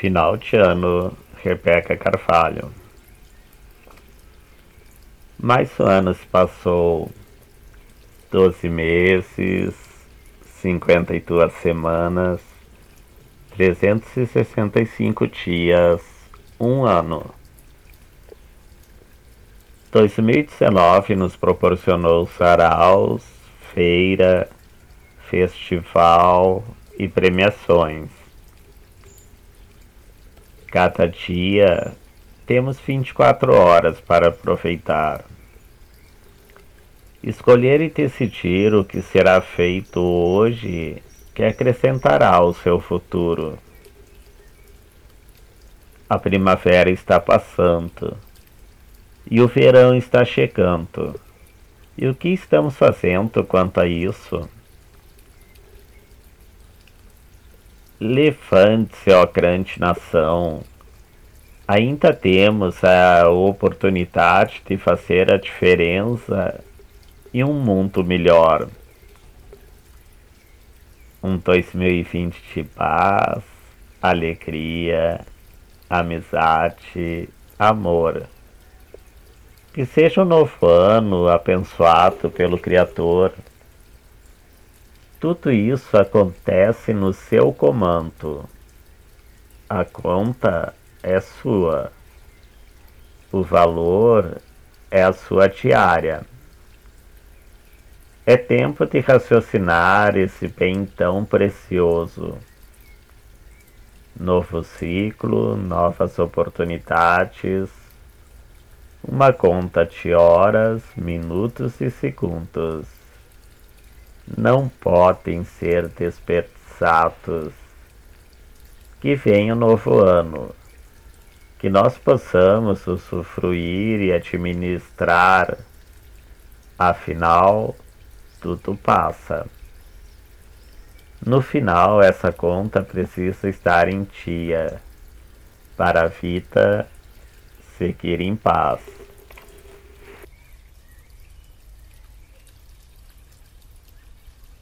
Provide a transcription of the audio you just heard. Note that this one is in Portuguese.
Final de ano, Rebeca Carvalho. Mais um ano se passou, doze meses, cinquenta e duas semanas, trezentos e sessenta e cinco dias, um ano. 2019 nos proporcionou saraus, feira, festival e premiações. Cada dia temos 24 horas para aproveitar. Escolher e decidir o que será feito hoje que acrescentará ao seu futuro. A primavera está passando e o verão está chegando. E o que estamos fazendo quanto a isso? Levante-se, ó grande nação. Ainda temos a oportunidade de fazer a diferença em um mundo melhor. Um 2020 de paz, alegria, amizade, amor. Que seja um novo ano abençoado pelo Criador tudo isso acontece no seu comando. A conta é sua. O valor é a sua diária. É tempo de raciocinar esse bem tão precioso. Novo ciclo, novas oportunidades, uma conta de horas, minutos e segundos não podem ser desperdiçados. Que venha o novo ano, que nós possamos usufruir e administrar, afinal, tudo passa. No final, essa conta precisa estar em dia, para a vida seguir em paz.